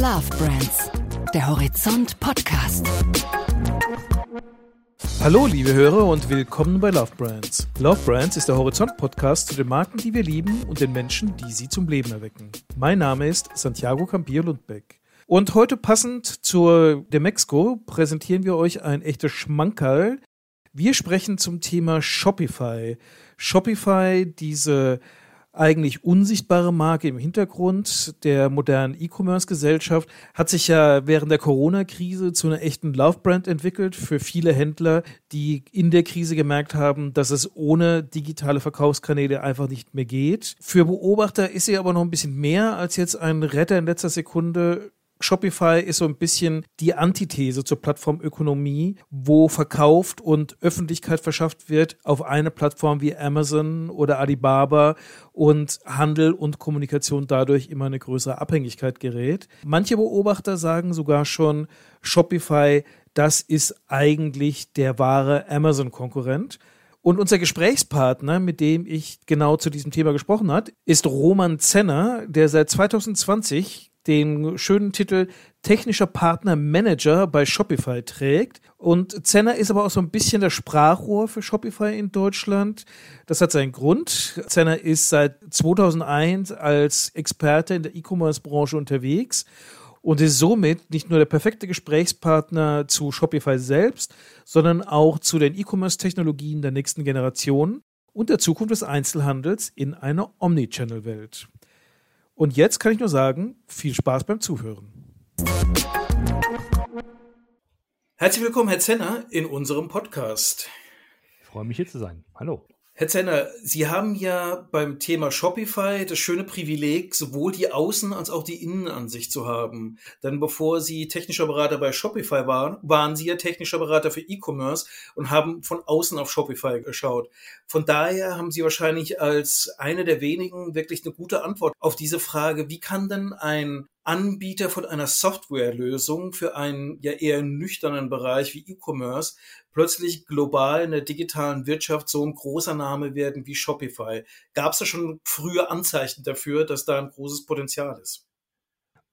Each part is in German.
Love Brands, der Horizont Podcast. Hallo, liebe Hörer und willkommen bei Love Brands. Love Brands ist der Horizont Podcast zu den Marken, die wir lieben und den Menschen, die sie zum Leben erwecken. Mein Name ist Santiago Campillo Lundbeck. Und heute passend zur Demexco präsentieren wir euch ein echtes Schmankerl. Wir sprechen zum Thema Shopify. Shopify, diese eigentlich unsichtbare Marke im Hintergrund der modernen E-Commerce-Gesellschaft, hat sich ja während der Corona-Krise zu einer echten Love-Brand entwickelt für viele Händler, die in der Krise gemerkt haben, dass es ohne digitale Verkaufskanäle einfach nicht mehr geht. Für Beobachter ist sie aber noch ein bisschen mehr als jetzt ein Retter in letzter Sekunde Shopify ist so ein bisschen die Antithese zur Plattformökonomie, wo verkauft und Öffentlichkeit verschafft wird auf eine Plattform wie Amazon oder Alibaba und Handel und Kommunikation dadurch immer eine größere Abhängigkeit gerät. Manche Beobachter sagen sogar schon, Shopify, das ist eigentlich der wahre Amazon-Konkurrent. Und unser Gesprächspartner, mit dem ich genau zu diesem Thema gesprochen hat, ist Roman Zenner, der seit 2020 den schönen Titel Technischer Partner Manager bei Shopify trägt. Und Zenner ist aber auch so ein bisschen das Sprachrohr für Shopify in Deutschland. Das hat seinen Grund. Zenner ist seit 2001 als Experte in der E-Commerce-Branche unterwegs und ist somit nicht nur der perfekte Gesprächspartner zu Shopify selbst, sondern auch zu den E-Commerce-Technologien der nächsten Generation und der Zukunft des Einzelhandels in einer Omnichannel-Welt. Und jetzt kann ich nur sagen, viel Spaß beim Zuhören. Herzlich willkommen, Herr Zenner, in unserem Podcast. Ich freue mich hier zu sein. Hallo. Herr Zenner, Sie haben ja beim Thema Shopify das schöne Privileg, sowohl die Außen- als auch die Innenansicht zu haben. Denn bevor Sie technischer Berater bei Shopify waren, waren Sie ja technischer Berater für E-Commerce und haben von außen auf Shopify geschaut. Von daher haben Sie wahrscheinlich als eine der wenigen wirklich eine gute Antwort auf diese Frage, wie kann denn ein Anbieter von einer Softwarelösung für einen ja eher nüchternen Bereich wie E-Commerce plötzlich global in der digitalen Wirtschaft so ein großer Name werden wie Shopify. Gab es da schon frühe Anzeichen dafür, dass da ein großes Potenzial ist?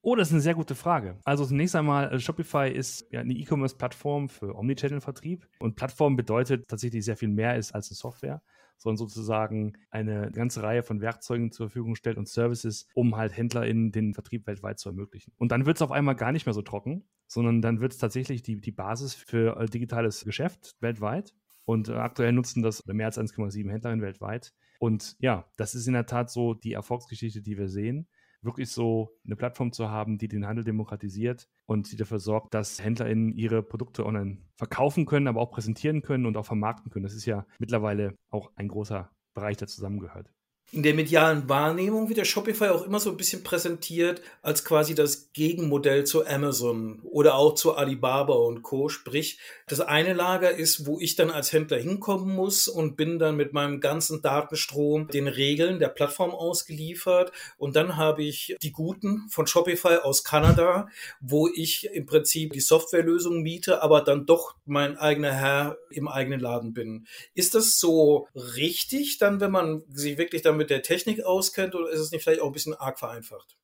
Oh, das ist eine sehr gute Frage. Also zunächst einmal, äh, Shopify ist ja eine E-Commerce-Plattform für Omnichannel-Vertrieb und Plattform bedeutet tatsächlich sehr viel mehr ist als eine Software sondern sozusagen eine ganze Reihe von Werkzeugen zur Verfügung stellt und Services, um halt HändlerInnen den Vertrieb weltweit zu ermöglichen. Und dann wird es auf einmal gar nicht mehr so trocken, sondern dann wird es tatsächlich die, die Basis für äh, digitales Geschäft weltweit. Und äh, aktuell nutzen das mehr als 1,7 Händlerinnen weltweit. Und ja, das ist in der Tat so die Erfolgsgeschichte, die wir sehen wirklich so eine Plattform zu haben, die den Handel demokratisiert und die dafür sorgt, dass HändlerInnen ihre Produkte online verkaufen können, aber auch präsentieren können und auch vermarkten können. Das ist ja mittlerweile auch ein großer Bereich, der zusammengehört. In der medialen Wahrnehmung wird der Shopify auch immer so ein bisschen präsentiert als quasi das Gegenmodell zu Amazon oder auch zu Alibaba und Co. Sprich, das eine Lager ist, wo ich dann als Händler hinkommen muss und bin dann mit meinem ganzen Datenstrom den Regeln der Plattform ausgeliefert. Und dann habe ich die Guten von Shopify aus Kanada, wo ich im Prinzip die Softwarelösung miete, aber dann doch mein eigener Herr im eigenen Laden bin. Ist das so richtig dann, wenn man sich wirklich dann mit der Technik auskennt oder ist es nicht vielleicht auch ein bisschen arg vereinfacht?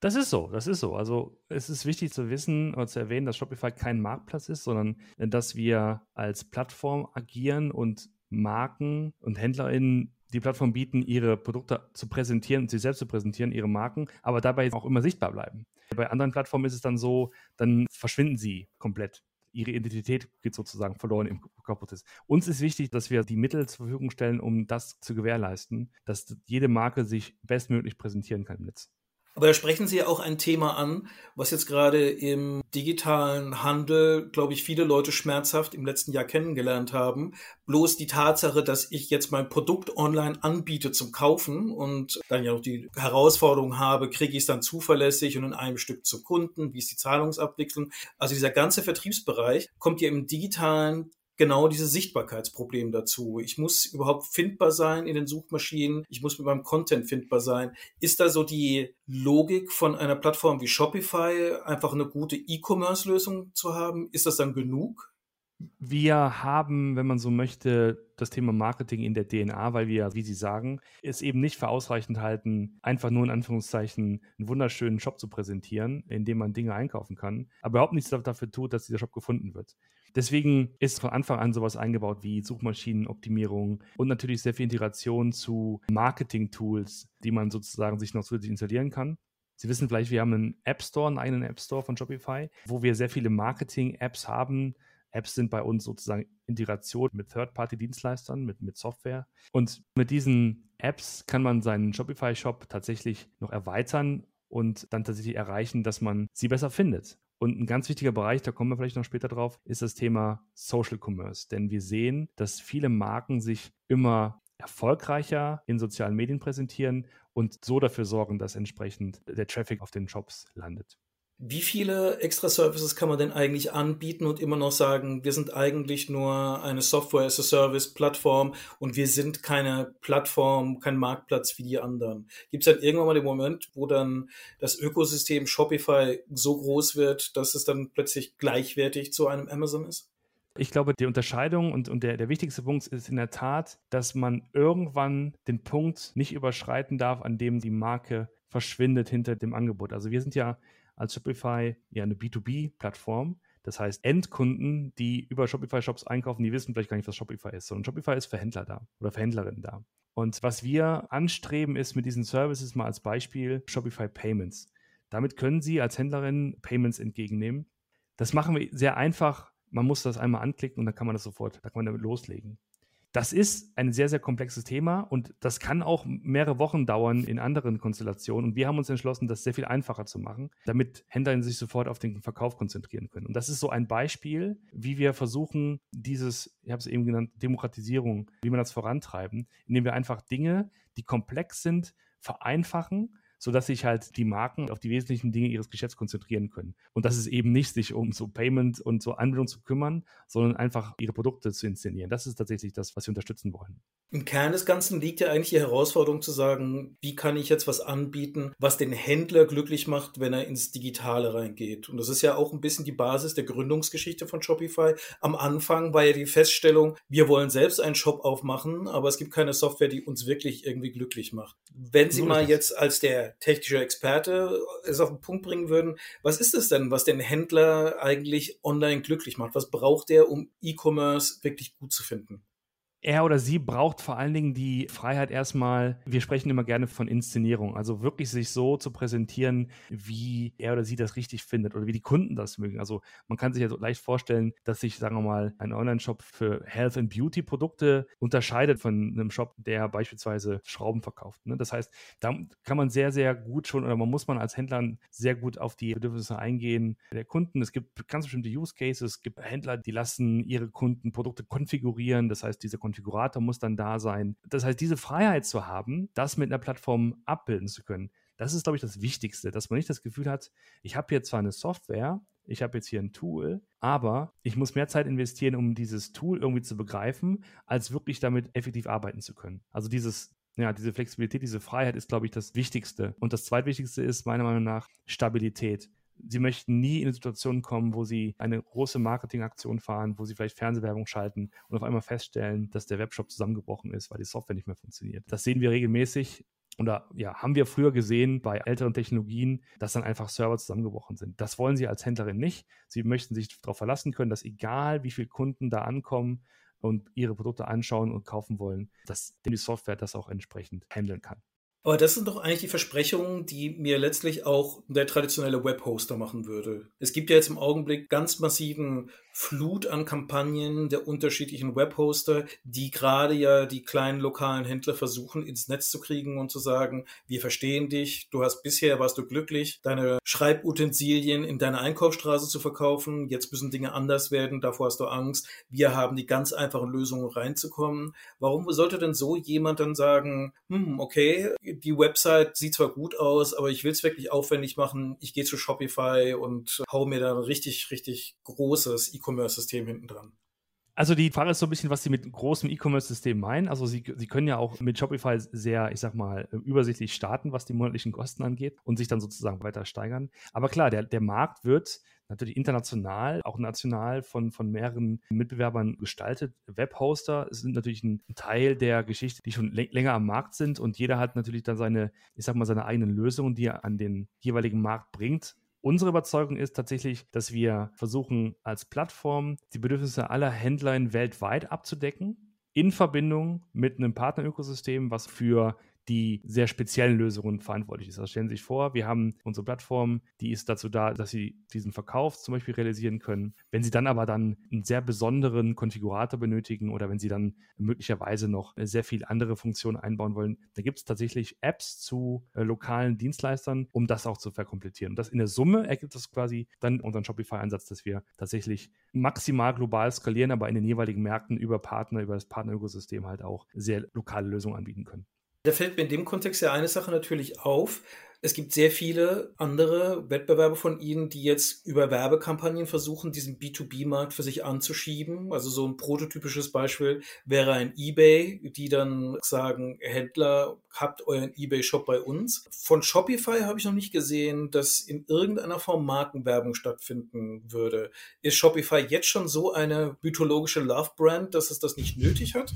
Das ist so, das ist so. Also es ist wichtig zu wissen oder zu erwähnen, dass Shopify kein Marktplatz ist, sondern äh, dass wir als Plattform agieren und Marken und HändlerInnen die Plattform bieten, ihre Produkte zu präsentieren und sie selbst zu präsentieren, ihre Marken, aber dabei auch immer sichtbar bleiben. Bei anderen Plattformen ist es dann so, dann verschwinden sie komplett ihre Identität geht sozusagen verloren im Corporate. Uns ist wichtig, dass wir die Mittel zur Verfügung stellen, um das zu gewährleisten, dass jede Marke sich bestmöglich präsentieren kann im Netz. Aber da sprechen Sie ja auch ein Thema an, was jetzt gerade im digitalen Handel, glaube ich, viele Leute schmerzhaft im letzten Jahr kennengelernt haben. Bloß die Tatsache, dass ich jetzt mein Produkt online anbiete zum Kaufen und dann ja auch die Herausforderung habe, kriege ich es dann zuverlässig und in einem Stück zum Kunden, wie ist die Zahlungsabwicklung. Also dieser ganze Vertriebsbereich kommt ja im digitalen genau dieses Sichtbarkeitsproblem dazu. Ich muss überhaupt findbar sein in den Suchmaschinen. Ich muss mit meinem Content findbar sein. Ist da so die Logik von einer Plattform wie Shopify, einfach eine gute E-Commerce-Lösung zu haben? Ist das dann genug? Wir haben, wenn man so möchte, das Thema Marketing in der DNA, weil wir, wie Sie sagen, es eben nicht für ausreichend halten, einfach nur in Anführungszeichen einen wunderschönen Shop zu präsentieren, in dem man Dinge einkaufen kann, aber überhaupt nichts dafür tut, dass dieser Shop gefunden wird. Deswegen ist von Anfang an sowas eingebaut wie Suchmaschinenoptimierung und natürlich sehr viel Integration zu Marketing-Tools, die man sozusagen sich noch zusätzlich installieren kann. Sie wissen vielleicht, wir haben einen App Store, einen eigenen App Store von Shopify, wo wir sehr viele Marketing-Apps haben, Apps sind bei uns sozusagen Integration mit Third-Party-Dienstleistern, mit, mit Software. Und mit diesen Apps kann man seinen Shopify-Shop tatsächlich noch erweitern und dann tatsächlich erreichen, dass man sie besser findet. Und ein ganz wichtiger Bereich, da kommen wir vielleicht noch später drauf, ist das Thema Social Commerce. Denn wir sehen, dass viele Marken sich immer erfolgreicher in sozialen Medien präsentieren und so dafür sorgen, dass entsprechend der Traffic auf den Shops landet. Wie viele extra Services kann man denn eigentlich anbieten und immer noch sagen, wir sind eigentlich nur eine Software-as-a-Service-Plattform und wir sind keine Plattform, kein Marktplatz wie die anderen? Gibt es dann irgendwann mal den Moment, wo dann das Ökosystem Shopify so groß wird, dass es dann plötzlich gleichwertig zu einem Amazon ist? Ich glaube, die Unterscheidung und, und der, der wichtigste Punkt ist in der Tat, dass man irgendwann den Punkt nicht überschreiten darf, an dem die Marke verschwindet hinter dem Angebot. Also wir sind ja als Shopify ja eine B2B-Plattform. Das heißt, Endkunden, die über Shopify-Shops einkaufen, die wissen vielleicht gar nicht, was Shopify ist, sondern Shopify ist für Händler da oder für Händlerinnen da. Und was wir anstreben, ist mit diesen Services mal als Beispiel Shopify Payments. Damit können Sie als Händlerin Payments entgegennehmen. Das machen wir sehr einfach. Man muss das einmal anklicken und dann kann man das sofort, da kann man damit loslegen. Das ist ein sehr, sehr komplexes Thema und das kann auch mehrere Wochen dauern in anderen Konstellationen. Und wir haben uns entschlossen, das sehr viel einfacher zu machen, damit Händler sich sofort auf den Verkauf konzentrieren können. Und das ist so ein Beispiel, wie wir versuchen, dieses, ich habe es eben genannt, Demokratisierung, wie man das vorantreiben, indem wir einfach Dinge, die komplex sind, vereinfachen sodass sich halt die Marken auf die wesentlichen Dinge ihres Geschäfts konzentrieren können. Und das ist eben nicht, sich um so Payment und so Anbindung zu kümmern, sondern einfach ihre Produkte zu inszenieren. Das ist tatsächlich das, was wir unterstützen wollen. Im Kern des Ganzen liegt ja eigentlich die Herausforderung zu sagen, wie kann ich jetzt was anbieten, was den Händler glücklich macht, wenn er ins Digitale reingeht. Und das ist ja auch ein bisschen die Basis der Gründungsgeschichte von Shopify. Am Anfang war ja die Feststellung, wir wollen selbst einen Shop aufmachen, aber es gibt keine Software, die uns wirklich irgendwie glücklich macht. Wenn Sie mal jetzt als der technische Experte es auf den Punkt bringen würden, was ist es denn, was den Händler eigentlich online glücklich macht? Was braucht er, um E-Commerce wirklich gut zu finden? Er oder sie braucht vor allen Dingen die Freiheit erstmal, wir sprechen immer gerne von Inszenierung, also wirklich sich so zu präsentieren, wie er oder sie das richtig findet oder wie die Kunden das mögen. Also man kann sich ja so leicht vorstellen, dass sich, sagen wir mal, ein Online-Shop für Health and Beauty Produkte unterscheidet von einem Shop, der beispielsweise Schrauben verkauft. Ne? Das heißt, da kann man sehr, sehr gut schon oder man muss man als Händler sehr gut auf die Bedürfnisse eingehen der Kunden. Es gibt ganz bestimmte Use Cases, es gibt Händler, die lassen ihre Kunden Produkte konfigurieren, das heißt, diese Konfigurator muss dann da sein. Das heißt, diese Freiheit zu haben, das mit einer Plattform abbilden zu können, das ist, glaube ich, das Wichtigste, dass man nicht das Gefühl hat, ich habe hier zwar eine Software, ich habe jetzt hier ein Tool, aber ich muss mehr Zeit investieren, um dieses Tool irgendwie zu begreifen, als wirklich damit effektiv arbeiten zu können. Also dieses ja, diese Flexibilität, diese Freiheit ist, glaube ich, das Wichtigste. Und das zweitwichtigste ist meiner Meinung nach Stabilität. Sie möchten nie in eine Situation kommen, wo Sie eine große Marketingaktion fahren, wo Sie vielleicht Fernsehwerbung schalten und auf einmal feststellen, dass der Webshop zusammengebrochen ist, weil die Software nicht mehr funktioniert. Das sehen wir regelmäßig. Oder ja, haben wir früher gesehen bei älteren Technologien, dass dann einfach Server zusammengebrochen sind. Das wollen Sie als Händlerin nicht. Sie möchten sich darauf verlassen können, dass egal wie viele Kunden da ankommen und ihre Produkte anschauen und kaufen wollen, dass die Software das auch entsprechend handeln kann. Aber das sind doch eigentlich die Versprechungen, die mir letztlich auch der traditionelle Webhoster machen würde. Es gibt ja jetzt im Augenblick ganz massiven Flut an Kampagnen der unterschiedlichen Webhoster, die gerade ja die kleinen lokalen Händler versuchen ins Netz zu kriegen und zu sagen, wir verstehen dich, du hast bisher warst du glücklich, deine Schreibutensilien in deiner Einkaufsstraße zu verkaufen, jetzt müssen Dinge anders werden, davor hast du Angst, wir haben die ganz einfachen Lösungen reinzukommen. Warum sollte denn so jemand dann sagen, hm, okay, die Website sieht zwar gut aus, aber ich will es wirklich aufwendig machen, ich gehe zu Shopify und hau mir da ein richtig, richtig großes E-Commerce-System hinten dran. Also die Frage ist so ein bisschen, was Sie mit großem E-Commerce-System meinen. Also Sie, Sie können ja auch mit Shopify sehr, ich sag mal, übersichtlich starten, was die monatlichen Kosten angeht und sich dann sozusagen weiter steigern. Aber klar, der, der Markt wird natürlich international, auch national von, von mehreren Mitbewerbern gestaltet. Webhoster sind natürlich ein Teil der Geschichte, die schon länger am Markt sind und jeder hat natürlich dann seine, ich sag mal, seine eigenen Lösungen, die er an den jeweiligen Markt bringt. Unsere Überzeugung ist tatsächlich, dass wir versuchen, als Plattform die Bedürfnisse aller Händler weltweit abzudecken, in Verbindung mit einem Partnerökosystem, was für die sehr speziellen Lösungen verantwortlich ist. Also stellen Sie sich vor, wir haben unsere Plattform, die ist dazu da, dass Sie diesen Verkauf zum Beispiel realisieren können. Wenn Sie dann aber dann einen sehr besonderen Konfigurator benötigen oder wenn Sie dann möglicherweise noch sehr viele andere Funktionen einbauen wollen, dann gibt es tatsächlich Apps zu äh, lokalen Dienstleistern, um das auch zu verkomplizieren. Und das in der Summe ergibt das quasi dann unseren Shopify-Einsatz, dass wir tatsächlich maximal global skalieren, aber in den jeweiligen Märkten über Partner, über das Partnerökosystem halt auch sehr lokale Lösungen anbieten können. Da fällt mir in dem Kontext ja eine Sache natürlich auf. Es gibt sehr viele andere Wettbewerber von Ihnen, die jetzt über Werbekampagnen versuchen, diesen B2B-Markt für sich anzuschieben. Also so ein prototypisches Beispiel wäre ein eBay, die dann sagen, Händler, habt euren eBay-Shop bei uns. Von Shopify habe ich noch nicht gesehen, dass in irgendeiner Form Markenwerbung stattfinden würde. Ist Shopify jetzt schon so eine mythologische Love-Brand, dass es das nicht nötig hat?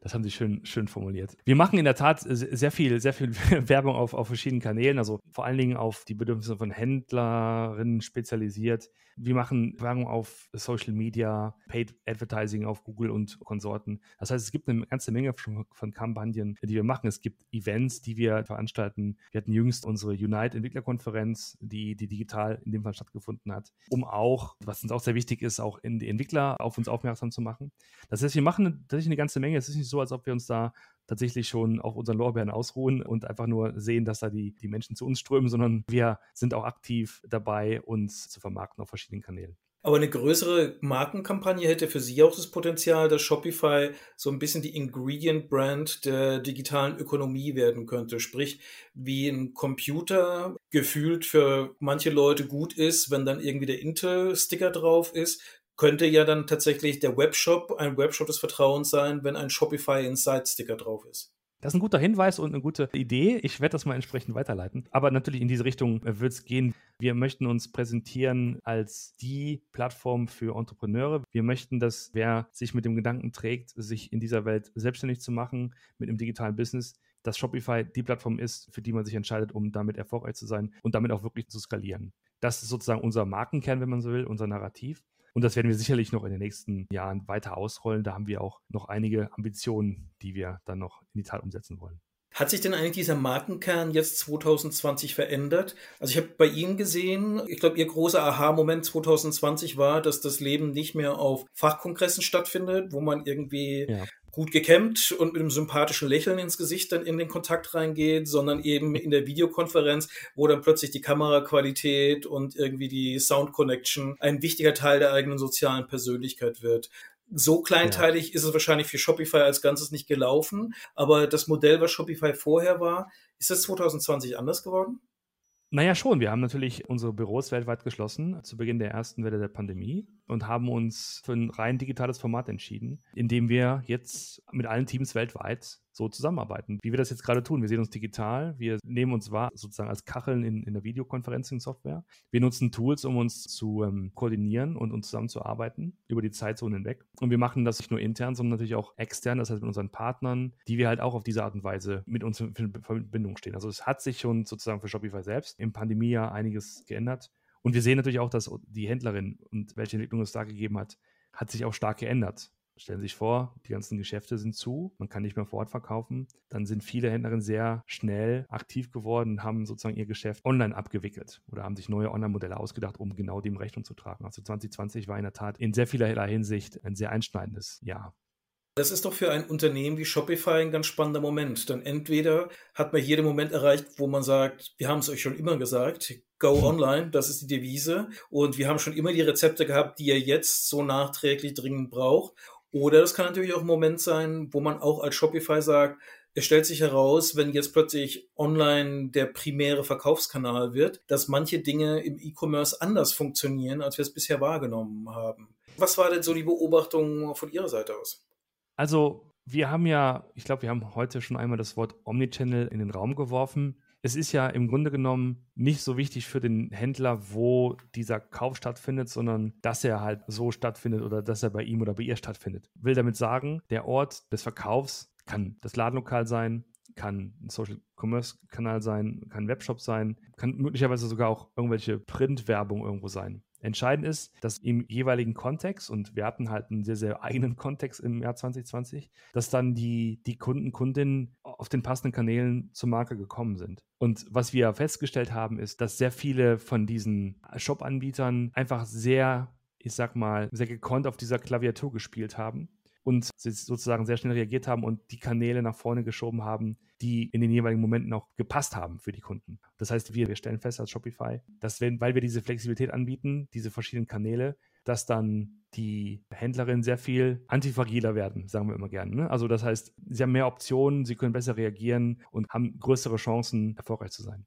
Das haben Sie schön, schön formuliert. Wir machen in der Tat sehr viel, sehr viel Werbung auf, auf verschiedenen Kanälen, also vor allen Dingen auf die Bedürfnisse von Händlerinnen spezialisiert. Wir machen Werbung auf Social Media, Paid Advertising auf Google und Konsorten. Das heißt, es gibt eine ganze Menge von, von Kampagnen, die wir machen. Es gibt Events, die wir veranstalten. Wir hatten jüngst unsere Unite Entwicklerkonferenz, die, die digital in dem Fall stattgefunden hat, um auch, was uns auch sehr wichtig ist, auch in die Entwickler auf uns aufmerksam zu machen. Das heißt, wir machen tatsächlich eine ganze Menge. Es ist nicht so, als ob wir uns da tatsächlich schon auf unseren Lorbeeren ausruhen und einfach nur sehen, dass da die, die Menschen zu uns strömen, sondern wir sind auch aktiv dabei, uns zu vermarkten auf verschiedenen Kanälen. Aber eine größere Markenkampagne hätte für Sie auch das Potenzial, dass Shopify so ein bisschen die Ingredient-Brand der digitalen Ökonomie werden könnte. Sprich, wie ein Computer gefühlt für manche Leute gut ist, wenn dann irgendwie der Intel-Sticker drauf ist, könnte ja dann tatsächlich der Webshop ein Webshop des Vertrauens sein, wenn ein Shopify Inside Sticker drauf ist. Das ist ein guter Hinweis und eine gute Idee. Ich werde das mal entsprechend weiterleiten. Aber natürlich in diese Richtung wird es gehen. Wir möchten uns präsentieren als die Plattform für Entrepreneure. Wir möchten, dass wer sich mit dem Gedanken trägt, sich in dieser Welt selbstständig zu machen mit einem digitalen Business, dass Shopify die Plattform ist, für die man sich entscheidet, um damit erfolgreich zu sein und damit auch wirklich zu skalieren. Das ist sozusagen unser Markenkern, wenn man so will, unser Narrativ. Und das werden wir sicherlich noch in den nächsten Jahren weiter ausrollen. Da haben wir auch noch einige Ambitionen, die wir dann noch in die Tat umsetzen wollen. Hat sich denn eigentlich dieser Markenkern jetzt 2020 verändert? Also ich habe bei Ihnen gesehen, ich glaube, Ihr großer Aha-Moment 2020 war, dass das Leben nicht mehr auf Fachkongressen stattfindet, wo man irgendwie ja gut gekämmt und mit einem sympathischen Lächeln ins Gesicht dann in den Kontakt reingeht, sondern eben in der Videokonferenz, wo dann plötzlich die Kameraqualität und irgendwie die Sound Connection ein wichtiger Teil der eigenen sozialen Persönlichkeit wird. So kleinteilig ja. ist es wahrscheinlich für Shopify als Ganzes nicht gelaufen, aber das Modell, was Shopify vorher war, ist das 2020 anders geworden? Naja, schon. Wir haben natürlich unsere Büros weltweit geschlossen zu Beginn der ersten Welle der Pandemie und haben uns für ein rein digitales Format entschieden, in dem wir jetzt mit allen Teams weltweit so zusammenarbeiten, wie wir das jetzt gerade tun. Wir sehen uns digital, wir nehmen uns wahr sozusagen als Kacheln in, in der Videoconferencing-Software. Wir nutzen Tools, um uns zu ähm, koordinieren und uns zusammenzuarbeiten über die Zeitzone hinweg. Und wir machen das nicht nur intern, sondern natürlich auch extern, das heißt mit unseren Partnern, die wir halt auch auf diese Art und Weise mit uns in Verbindung stehen. Also es hat sich schon sozusagen für Shopify selbst im Pandemiejahr einiges geändert. Und wir sehen natürlich auch, dass die Händlerin und welche Entwicklung es da gegeben hat, hat sich auch stark geändert. Stellen Sie sich vor, die ganzen Geschäfte sind zu, man kann nicht mehr vor Ort verkaufen. Dann sind viele Händlerinnen sehr schnell aktiv geworden und haben sozusagen ihr Geschäft online abgewickelt oder haben sich neue Online-Modelle ausgedacht, um genau dem Rechnung zu tragen. Also 2020 war in der Tat in sehr vielerlei Hinsicht ein sehr einschneidendes Jahr. Das ist doch für ein Unternehmen wie Shopify ein ganz spannender Moment. Denn entweder hat man hier den Moment erreicht, wo man sagt, wir haben es euch schon immer gesagt, go online, das ist die Devise. Und wir haben schon immer die Rezepte gehabt, die ihr jetzt so nachträglich dringend braucht. Oder das kann natürlich auch ein Moment sein, wo man auch als Shopify sagt, es stellt sich heraus, wenn jetzt plötzlich online der primäre Verkaufskanal wird, dass manche Dinge im E-Commerce anders funktionieren, als wir es bisher wahrgenommen haben. Was war denn so die Beobachtung von Ihrer Seite aus? Also, wir haben ja, ich glaube, wir haben heute schon einmal das Wort Omnichannel in den Raum geworfen es ist ja im Grunde genommen nicht so wichtig für den Händler, wo dieser Kauf stattfindet, sondern dass er halt so stattfindet oder dass er bei ihm oder bei ihr stattfindet. Will damit sagen, der Ort des Verkaufs kann das Ladenlokal sein, kann ein Social Commerce Kanal sein, kann ein Webshop sein, kann möglicherweise sogar auch irgendwelche Printwerbung irgendwo sein. Entscheidend ist, dass im jeweiligen Kontext, und wir hatten halt einen sehr, sehr eigenen Kontext im Jahr 2020, dass dann die, die Kunden, Kundinnen auf den passenden Kanälen zur Marke gekommen sind. Und was wir festgestellt haben, ist, dass sehr viele von diesen Shop-Anbietern einfach sehr, ich sag mal, sehr gekonnt auf dieser Klaviatur gespielt haben und sozusagen sehr schnell reagiert haben und die Kanäle nach vorne geschoben haben, die in den jeweiligen Momenten auch gepasst haben für die Kunden. Das heißt, wir, wir stellen fest als Shopify, dass wenn, weil wir diese Flexibilität anbieten, diese verschiedenen Kanäle, dass dann die Händlerinnen sehr viel antifragiler werden, sagen wir immer gerne. Ne? Also das heißt, sie haben mehr Optionen, sie können besser reagieren und haben größere Chancen, erfolgreich zu sein.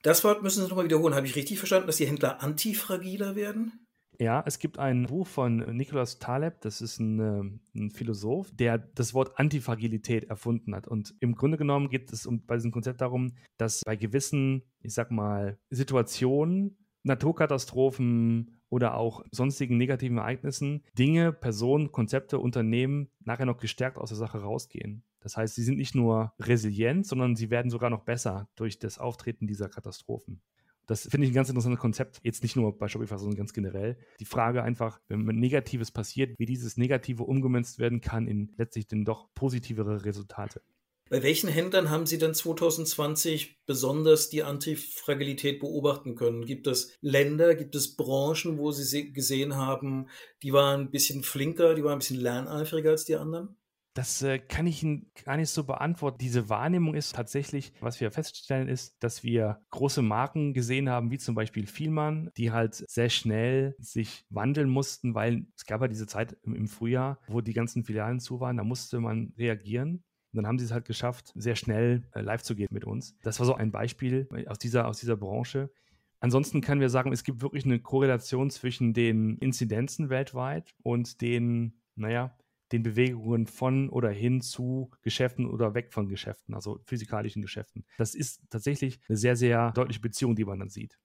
Das Wort müssen Sie nochmal wiederholen. Habe ich richtig verstanden, dass die Händler antifragiler werden? Ja, es gibt ein Buch von Nicholas Taleb, das ist ein, ähm, ein, Philosoph, der das Wort Antifragilität erfunden hat. Und im Grunde genommen geht es um, bei diesem Konzept darum, dass bei gewissen, ich sag mal, Situationen, Naturkatastrophen oder auch sonstigen negativen Ereignissen Dinge, Personen, Konzepte, Unternehmen nachher noch gestärkt aus der Sache rausgehen. Das heißt, sie sind nicht nur resilient, sondern sie werden sogar noch besser durch das Auftreten dieser Katastrophen. Das finde ich ein ganz interessantes Konzept, jetzt nicht nur bei Shopify, sondern ganz generell. Die Frage einfach, wenn Negatives passiert, wie dieses Negative umgemünzt werden kann in letztlich dann doch positivere Resultate. Bei welchen Händlern haben Sie denn 2020 besonders die Antifragilität beobachten können? Gibt es Länder, gibt es Branchen, wo Sie gesehen haben, die waren ein bisschen flinker, die waren ein bisschen lerneifriger als die anderen? Das äh, kann ich Ihnen gar nicht so beantworten. Diese Wahrnehmung ist tatsächlich, was wir feststellen, ist, dass wir große Marken gesehen haben, wie zum Beispiel Vielmann, die halt sehr schnell sich wandeln mussten, weil es gab ja diese Zeit im, im Frühjahr, wo die ganzen Filialen zu waren, da musste man reagieren. Und dann haben sie es halt geschafft, sehr schnell äh, live zu gehen mit uns. Das war so ein Beispiel aus dieser, aus dieser Branche. Ansonsten können wir sagen, es gibt wirklich eine Korrelation zwischen den Inzidenzen weltweit und den, naja, den Bewegungen von oder hin zu Geschäften oder weg von Geschäften, also physikalischen Geschäften. Das ist tatsächlich eine sehr, sehr deutliche Beziehung, die man dann sieht.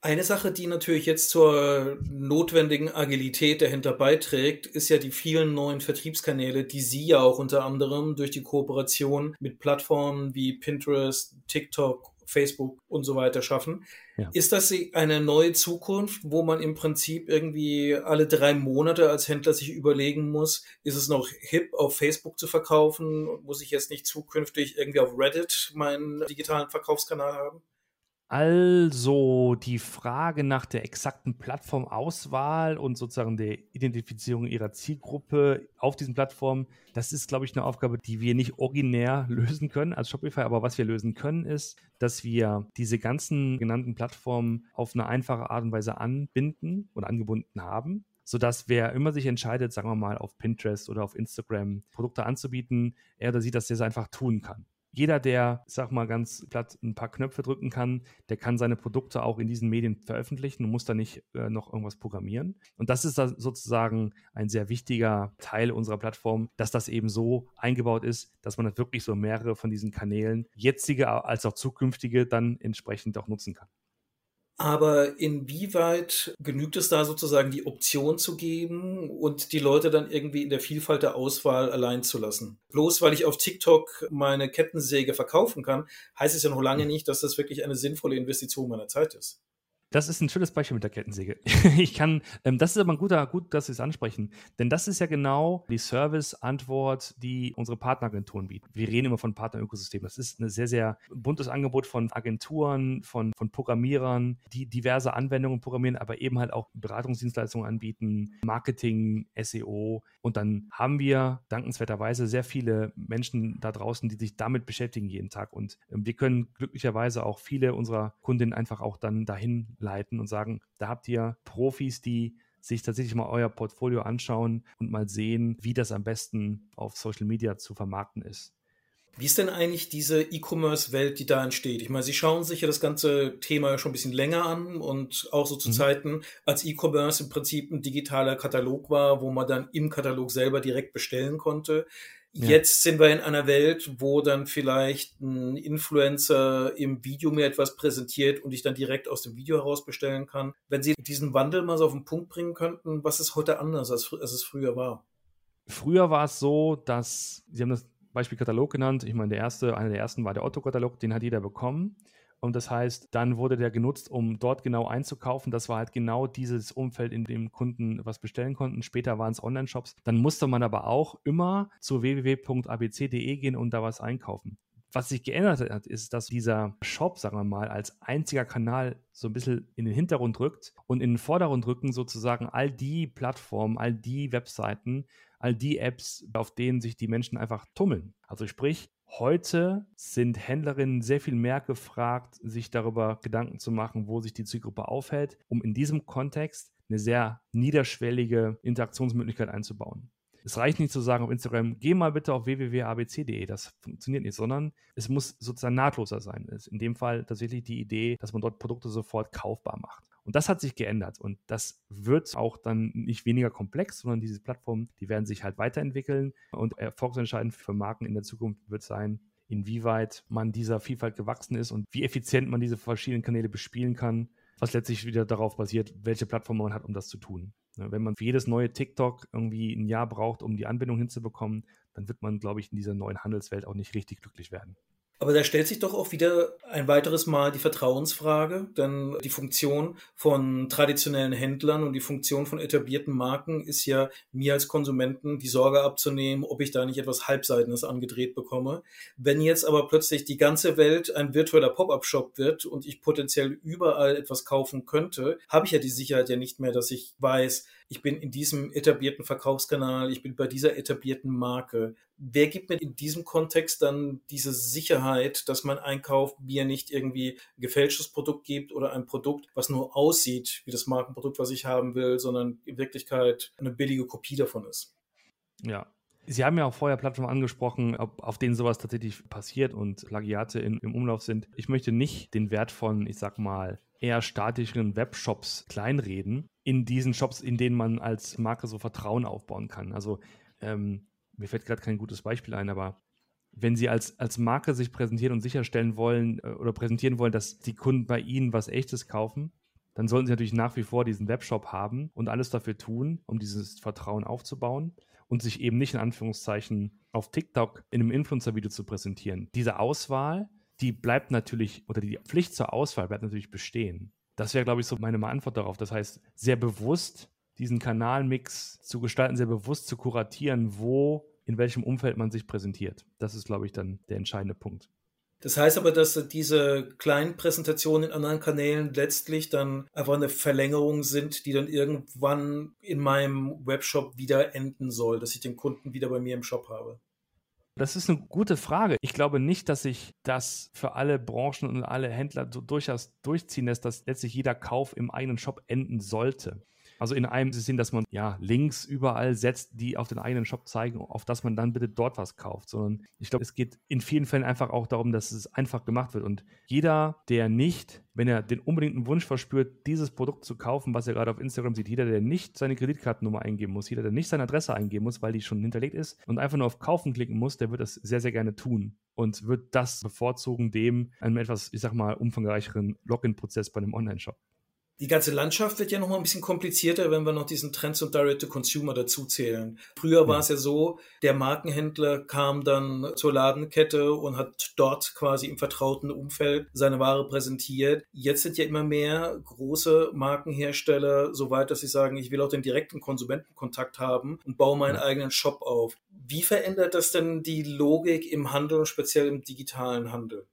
Eine Sache, die natürlich jetzt zur notwendigen Agilität dahinter beiträgt, ist ja die vielen neuen Vertriebskanäle, die Sie ja auch unter anderem durch die Kooperation mit Plattformen wie Pinterest, TikTok Facebook und so weiter schaffen. Ja. Ist das eine neue Zukunft, wo man im Prinzip irgendwie alle drei Monate als Händler sich überlegen muss, ist es noch hip, auf Facebook zu verkaufen? Muss ich jetzt nicht zukünftig irgendwie auf Reddit meinen digitalen Verkaufskanal haben? Also die Frage nach der exakten Plattformauswahl und sozusagen der Identifizierung ihrer Zielgruppe auf diesen Plattformen, das ist, glaube ich, eine Aufgabe, die wir nicht originär lösen können als Shopify. Aber was wir lösen können, ist, dass wir diese ganzen genannten Plattformen auf eine einfache Art und Weise anbinden oder angebunden haben sodass wer immer sich entscheidet, sagen wir mal auf Pinterest oder auf Instagram Produkte anzubieten, er oder sie das sehr einfach tun kann jeder, der, sag mal ganz platt, ein paar Knöpfe drücken kann, der kann seine Produkte auch in diesen Medien veröffentlichen und muss da nicht äh, noch irgendwas programmieren. Und das ist da sozusagen ein sehr wichtiger Teil unserer Plattform, dass das eben so eingebaut ist, dass man das wirklich so mehrere von diesen Kanälen, jetzige als auch zukünftige, dann entsprechend auch nutzen kann. Aber inwieweit genügt es da sozusagen die Option zu geben und die Leute dann irgendwie in der Vielfalt der Auswahl allein zu lassen? Bloß weil ich auf TikTok meine Kettensäge verkaufen kann, heißt es ja noch lange nicht, dass das wirklich eine sinnvolle Investition meiner Zeit ist. Das ist ein schönes Beispiel mit der Kettensäge. Ich kann, ähm, das ist aber ein guter, gut, dass Sie es ansprechen, denn das ist ja genau die Service-Antwort, die unsere Partneragenturen bieten. Wir reden immer von Partnerökosystemen. Das ist ein sehr, sehr buntes Angebot von Agenturen, von, von Programmierern, die diverse Anwendungen programmieren, aber eben halt auch Beratungsdienstleistungen anbieten, Marketing, SEO. Und dann haben wir dankenswerterweise sehr viele Menschen da draußen, die sich damit beschäftigen jeden Tag. Und ähm, wir können glücklicherweise auch viele unserer Kundinnen einfach auch dann dahin leiten und sagen, da habt ihr Profis, die sich tatsächlich mal euer Portfolio anschauen und mal sehen, wie das am besten auf Social Media zu vermarkten ist. Wie ist denn eigentlich diese E-Commerce-Welt, die da entsteht? Ich meine, Sie schauen sich ja das ganze Thema schon ein bisschen länger an und auch so zu mhm. Zeiten, als E-Commerce im Prinzip ein digitaler Katalog war, wo man dann im Katalog selber direkt bestellen konnte. Ja. Jetzt sind wir in einer Welt, wo dann vielleicht ein Influencer im Video mir etwas präsentiert und ich dann direkt aus dem Video heraus bestellen kann. Wenn Sie diesen Wandel mal so auf den Punkt bringen könnten, was ist heute anders, als, als es früher war? Früher war es so, dass, Sie haben das Beispiel Katalog genannt, ich meine, der erste, einer der ersten war der Otto-Katalog, den hat jeder bekommen. Und das heißt, dann wurde der genutzt, um dort genau einzukaufen. Das war halt genau dieses Umfeld, in dem Kunden was bestellen konnten. Später waren es Online-Shops. Dann musste man aber auch immer zu www.abc.de gehen und da was einkaufen. Was sich geändert hat, ist, dass dieser Shop, sagen wir mal, als einziger Kanal so ein bisschen in den Hintergrund rückt und in den Vordergrund rücken sozusagen all die Plattformen, all die Webseiten, all die Apps, auf denen sich die Menschen einfach tummeln. Also sprich, Heute sind Händlerinnen sehr viel mehr gefragt, sich darüber Gedanken zu machen, wo sich die Zielgruppe aufhält, um in diesem Kontext eine sehr niederschwellige Interaktionsmöglichkeit einzubauen. Es reicht nicht zu sagen auf Instagram, geh mal bitte auf www.abc.de, das funktioniert nicht, sondern es muss sozusagen nahtloser sein. Es ist in dem Fall tatsächlich die Idee, dass man dort Produkte sofort kaufbar macht. Und das hat sich geändert und das wird auch dann nicht weniger komplex, sondern diese Plattformen, die werden sich halt weiterentwickeln und erfolgsentscheidend für Marken in der Zukunft wird sein, inwieweit man dieser Vielfalt gewachsen ist und wie effizient man diese verschiedenen Kanäle bespielen kann, was letztlich wieder darauf basiert, welche Plattform man hat, um das zu tun. Wenn man für jedes neue TikTok irgendwie ein Jahr braucht, um die Anbindung hinzubekommen, dann wird man, glaube ich, in dieser neuen Handelswelt auch nicht richtig glücklich werden. Aber da stellt sich doch auch wieder ein weiteres Mal die Vertrauensfrage, denn die Funktion von traditionellen Händlern und die Funktion von etablierten Marken ist ja mir als Konsumenten die Sorge abzunehmen, ob ich da nicht etwas Halbseitenes angedreht bekomme. Wenn jetzt aber plötzlich die ganze Welt ein virtueller Pop-up-Shop wird und ich potenziell überall etwas kaufen könnte, habe ich ja die Sicherheit ja nicht mehr, dass ich weiß, ich bin in diesem etablierten Verkaufskanal, ich bin bei dieser etablierten Marke. Wer gibt mir in diesem Kontext dann diese Sicherheit, dass mein Einkauf mir nicht irgendwie ein gefälschtes Produkt gibt oder ein Produkt, was nur aussieht wie das Markenprodukt, was ich haben will, sondern in Wirklichkeit eine billige Kopie davon ist? Ja, Sie haben ja auch vorher Plattformen angesprochen, ob, auf denen sowas tatsächlich passiert und Plagiate in, im Umlauf sind. Ich möchte nicht den Wert von, ich sag mal, eher statischeren Webshops kleinreden, in diesen Shops, in denen man als Marke so Vertrauen aufbauen kann. Also ähm, mir fällt gerade kein gutes Beispiel ein, aber wenn Sie als, als Marke sich präsentieren und sicherstellen wollen äh, oder präsentieren wollen, dass die Kunden bei Ihnen was Echtes kaufen, dann sollten Sie natürlich nach wie vor diesen Webshop haben und alles dafür tun, um dieses Vertrauen aufzubauen und sich eben nicht in Anführungszeichen auf TikTok in einem Influencer-Video zu präsentieren. Diese Auswahl die bleibt natürlich, oder die Pflicht zur Auswahl bleibt natürlich bestehen. Das wäre, glaube ich, so meine Antwort darauf. Das heißt, sehr bewusst diesen Kanalmix zu gestalten, sehr bewusst zu kuratieren, wo, in welchem Umfeld man sich präsentiert. Das ist, glaube ich, dann der entscheidende Punkt. Das heißt aber, dass diese kleinen Präsentationen in anderen Kanälen letztlich dann einfach eine Verlängerung sind, die dann irgendwann in meinem Webshop wieder enden soll, dass ich den Kunden wieder bei mir im Shop habe. Das ist eine gute Frage. Ich glaube nicht, dass sich das für alle Branchen und alle Händler so durchaus durchziehen lässt, dass letztlich jeder Kauf im eigenen Shop enden sollte. Also in einem Sinn, dass man ja Links überall setzt, die auf den eigenen Shop zeigen, auf das man dann bitte dort was kauft, sondern ich glaube, es geht in vielen Fällen einfach auch darum, dass es einfach gemacht wird. Und jeder, der nicht, wenn er den unbedingten Wunsch verspürt, dieses Produkt zu kaufen, was er gerade auf Instagram sieht, jeder, der nicht seine Kreditkartennummer eingeben muss, jeder, der nicht seine Adresse eingeben muss, weil die schon hinterlegt ist und einfach nur auf Kaufen klicken muss, der wird das sehr, sehr gerne tun und wird das bevorzugen dem einem etwas, ich sag mal, umfangreicheren Login-Prozess bei einem Online-Shop. Die ganze Landschaft wird ja noch mal ein bisschen komplizierter, wenn wir noch diesen Trends und Direct-to-Consumer dazu zählen. Früher war es ja so, der Markenhändler kam dann zur Ladenkette und hat dort quasi im vertrauten Umfeld seine Ware präsentiert. Jetzt sind ja immer mehr große Markenhersteller so weit, dass sie sagen, ich will auch den direkten Konsumentenkontakt haben und baue meinen eigenen Shop auf. Wie verändert das denn die Logik im Handel und speziell im digitalen Handel?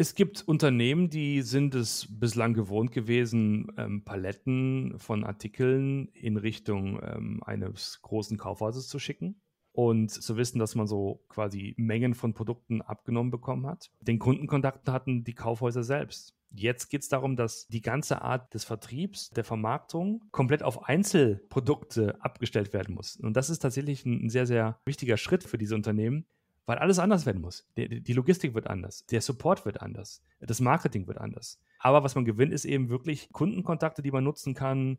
Es gibt Unternehmen, die sind es bislang gewohnt gewesen, ähm, Paletten von Artikeln in Richtung ähm, eines großen Kaufhauses zu schicken und zu wissen, dass man so quasi Mengen von Produkten abgenommen bekommen hat. Den Kundenkontakt hatten die Kaufhäuser selbst. Jetzt geht es darum, dass die ganze Art des Vertriebs, der Vermarktung komplett auf Einzelprodukte abgestellt werden muss. Und das ist tatsächlich ein sehr, sehr wichtiger Schritt für diese Unternehmen, weil alles anders werden muss. Die, die, Logistik wird anders, der Support wird anders, das Marketing wird anders. Aber was man gewinnt, ist eben wirklich Kundenkontakte, die man nutzen kann,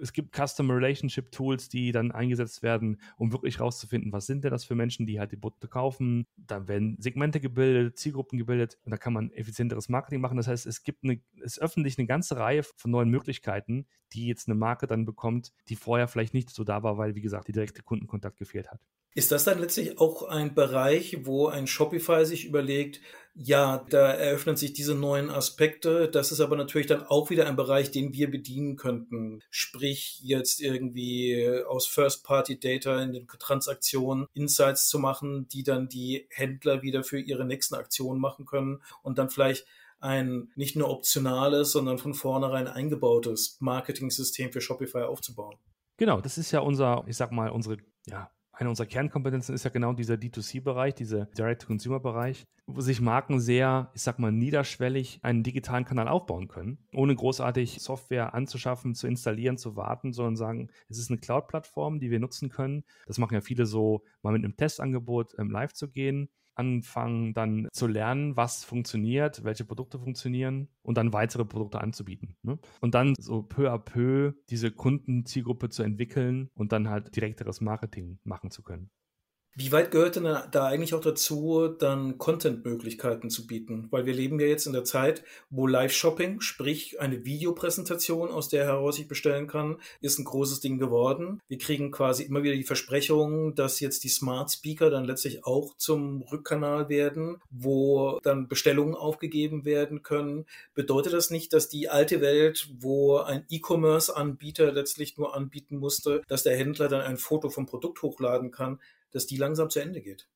Es gibt Customer Relationship Tools, die dann eingesetzt werden, um wirklich rauszufinden, was sind denn das für Menschen, die halt die Produkte kaufen. Dann werden Segmente gebildet, Zielgruppen gebildet und da kann man effizienteres Marketing machen. Das heißt, es gibt eine, es öffnet sich eine ganze Reihe von neuen Möglichkeiten, die jetzt eine Marke dann bekommt, die vorher vielleicht nicht so da war, weil, wie gesagt, die direkte Kundenkontakt gefehlt hat. Ist das dann letztlich auch ein Bereich, wo ein Shopify sich überlegt, ja, da eröffnen sich diese neuen Aspekte. Das ist aber natürlich dann auch wieder ein Bereich, den wir bedienen könnten. Sprich, jetzt irgendwie aus First-Party-Data in den Transaktionen Insights zu machen, die dann die Händler wieder für ihre nächsten Aktionen machen können und dann vielleicht ein nicht nur optionales, sondern von vornherein eingebautes Marketing-System für Shopify aufzubauen. Genau, das ist ja unser, ich sag mal, unsere ja, eine unserer Kernkompetenzen ist ja genau dieser D2C-Bereich, dieser Direct-to-Consumer-Bereich, wo sich Marken sehr, ich sag mal, niederschwellig einen digitalen Kanal aufbauen können, ohne großartig Software anzuschaffen, zu installieren, zu warten, sondern sagen, es ist eine Cloud-Plattform, die wir nutzen können. Das machen ja viele so, mal mit einem Testangebot ähm, live zu gehen anfangen dann zu lernen, was funktioniert, welche Produkte funktionieren und dann weitere Produkte anzubieten. Ne? Und dann so peu à peu diese Kundenzielgruppe zu entwickeln und dann halt direkteres Marketing machen zu können. Wie weit gehört denn da eigentlich auch dazu, dann Content-Möglichkeiten zu bieten? Weil wir leben ja jetzt in der Zeit, wo Live-Shopping, sprich eine Videopräsentation, aus der heraus ich bestellen kann, ist ein großes Ding geworden. Wir kriegen quasi immer wieder die Versprechung, dass jetzt die Smart Speaker dann letztlich auch zum Rückkanal werden, wo dann Bestellungen aufgegeben werden können. Bedeutet das nicht, dass die alte Welt, wo ein E-Commerce-Anbieter letztlich nur anbieten musste, dass der Händler dann ein Foto vom Produkt hochladen kann, dass die langsam zu Ende geht.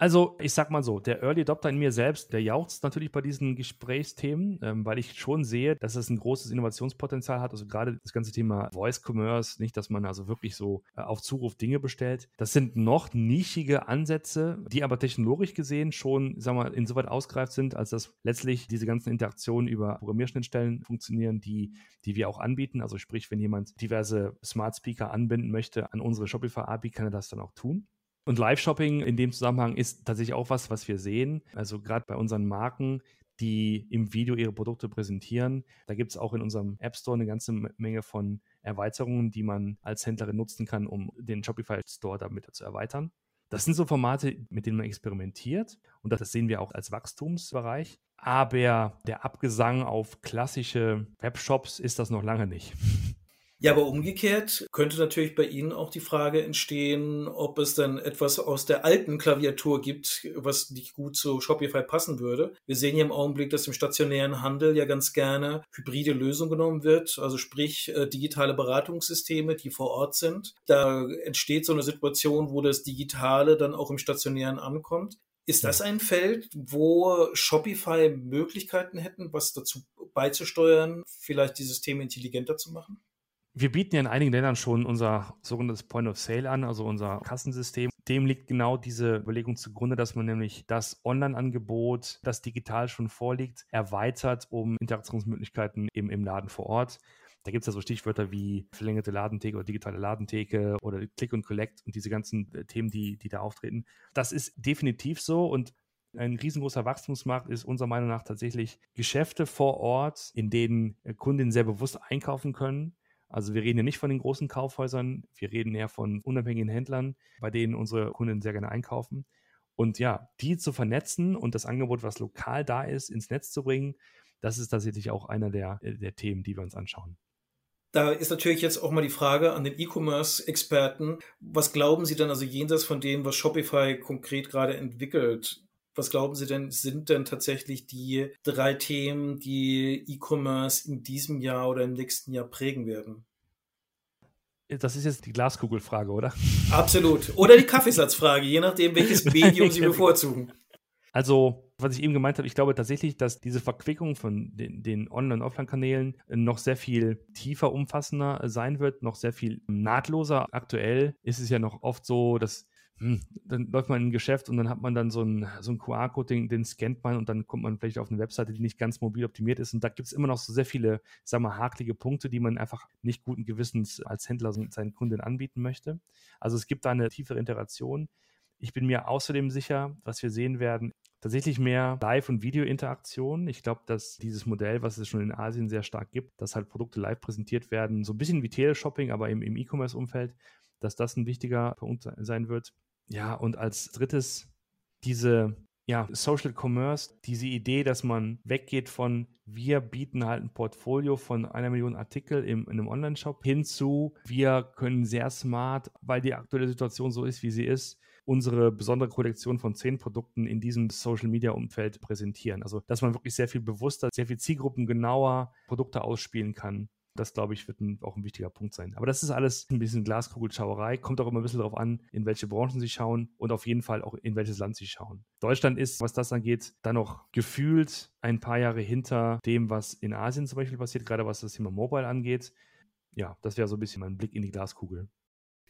Also, ich sag mal so, der Early Adopter in mir selbst, der jauchzt natürlich bei diesen Gesprächsthemen, ähm, weil ich schon sehe, dass es ein großes Innovationspotenzial hat. Also gerade das ganze Thema Voice Commerce, nicht, dass man also wirklich so äh, auf Zuruf Dinge bestellt. Das sind noch nischige Ansätze, die aber technologisch gesehen schon, sagen wir, insoweit ausgereift sind, als dass letztlich diese ganzen Interaktionen über Programmierschnittstellen funktionieren, die, die wir auch anbieten. Also sprich, wenn jemand diverse Smart Speaker anbinden möchte an unsere Shopify API, kann er das dann auch tun. Und Live-Shopping in dem Zusammenhang ist tatsächlich auch was, was wir sehen. Also gerade bei unseren Marken, die im Video ihre Produkte präsentieren. Da gibt es auch in unserem App Store eine ganze Menge von Erweiterungen, die man als Händlerin nutzen kann, um den Shopify Store damit zu erweitern. Das sind so Formate, mit denen man experimentiert und das sehen wir auch als Wachstumsbereich. Aber der Abgesang auf klassische Webshops ist das noch lange nicht. Ja, aber umgekehrt könnte natürlich bei Ihnen auch die Frage entstehen, ob es dann etwas aus der alten Klaviatur gibt, was nicht gut zu Shopify passen würde. Wir sehen ja im Augenblick, dass im stationären Handel ja ganz gerne hybride Lösung genommen wird, also sprich äh, digitale Beratungssysteme, die vor Ort sind. Da entsteht so eine Situation, wo das Digitale dann auch im stationären ankommt. Ist das ein Feld, wo Shopify Möglichkeiten hätten, was dazu beizusteuern, vielleicht die Systeme intelligenter zu machen? Wir bieten ja in einigen Ländern schon unser sogenanntes Point of Sale an, also unser Kassensystem. Dem liegt genau diese Überlegung zugrunde, dass man nämlich das Online-Angebot, das digital schon vorliegt, erweitert um Interaktionsmöglichkeiten im, im Laden vor Ort. Da gibt es ja so Stichwörter wie verlängerte Ladentheke oder digitale Ladentheke oder Click und Collect und diese ganzen äh, Themen, die, die da auftreten. Das ist definitiv so und ein riesengroßer Wachstumsmarkt ist unserer Meinung nach tatsächlich Geschäfte vor Ort, in denen äh, Kundinnen sehr bewusst einkaufen können also wir reden hier nicht von den großen Kaufhäusern, wir reden eher von unabhängigen Händlern, bei denen unsere Kunden sehr gerne einkaufen. Und ja, die zu vernetzen und das Angebot, was lokal da ist, ins Netz zu bringen, das ist tatsächlich auch einer der, der Themen, die wir uns anschauen. Da ist natürlich jetzt auch mal die Frage an den E-Commerce-Experten. Was glauben Sie denn also jenseits von dem, was Shopify konkret gerade entwickelt? Was glauben Sie denn, sind denn tatsächlich die drei Themen, die E-Commerce in diesem Jahr oder im nächsten Jahr prägen werden? Das ist jetzt die Glaskugelfrage, oder? Absolut. Oder die Kaffeesatzfrage, je nachdem, welches Medium Sie bevorzugen. Also, was ich eben gemeint habe, ich glaube tatsächlich, dass diese Verquickung von den, den Online- und Offline-Kanälen noch sehr viel tiefer, umfassender sein wird, noch sehr viel nahtloser. Aktuell ist es ja noch oft so, dass dann läuft man in ein Geschäft und dann hat man dann so einen, so QR-Code, den, den scannt man und dann kommt man vielleicht auf eine Webseite, die nicht ganz mobil optimiert ist. Und da gibt es immer noch so sehr viele, sagen wir, hakelige Punkte, die man einfach nicht guten Gewissens als Händler seinen Kunden anbieten möchte. Also es gibt da eine tiefere Interaktion. Ich bin mir außerdem sicher, was wir sehen werden, tatsächlich mehr Live- und Video-Interaktion. Ich glaube, dass dieses Modell, was es schon in Asien sehr stark gibt, dass halt Produkte live präsentiert werden, so ein bisschen wie Teleshopping, aber im, im E-Commerce-Umfeld, dass das ein wichtiger Punkt sein wird. Ja, und als drittes diese ja, Social Commerce, diese Idee, dass man weggeht von wir bieten halt ein Portfolio von einer Million Artikel im, in einem Online-Shop hinzu, wir können sehr smart, weil die aktuelle Situation so ist, wie sie ist, unsere besondere Kollektion von zehn Produkten in diesem Social-Media-Umfeld präsentieren. Also, dass man wirklich sehr viel bewusster, sehr viel zielgruppengenauer Produkte ausspielen kann das, glaube ich, wird ein, auch ein wichtiger Punkt sein. Aber das ist alles ein bisschen Glaskugelschauerei. Kommt auch immer ein bisschen darauf an, in welche Branchen Sie schauen und auf jeden Fall auch in welches Land Sie schauen. Deutschland ist, was das angeht, dann noch gefühlt ein paar Jahre hinter dem, was in Asien zum Beispiel passiert, gerade was das Thema Mobile angeht. Ja, das wäre so ein bisschen mein Blick in die Glaskugel.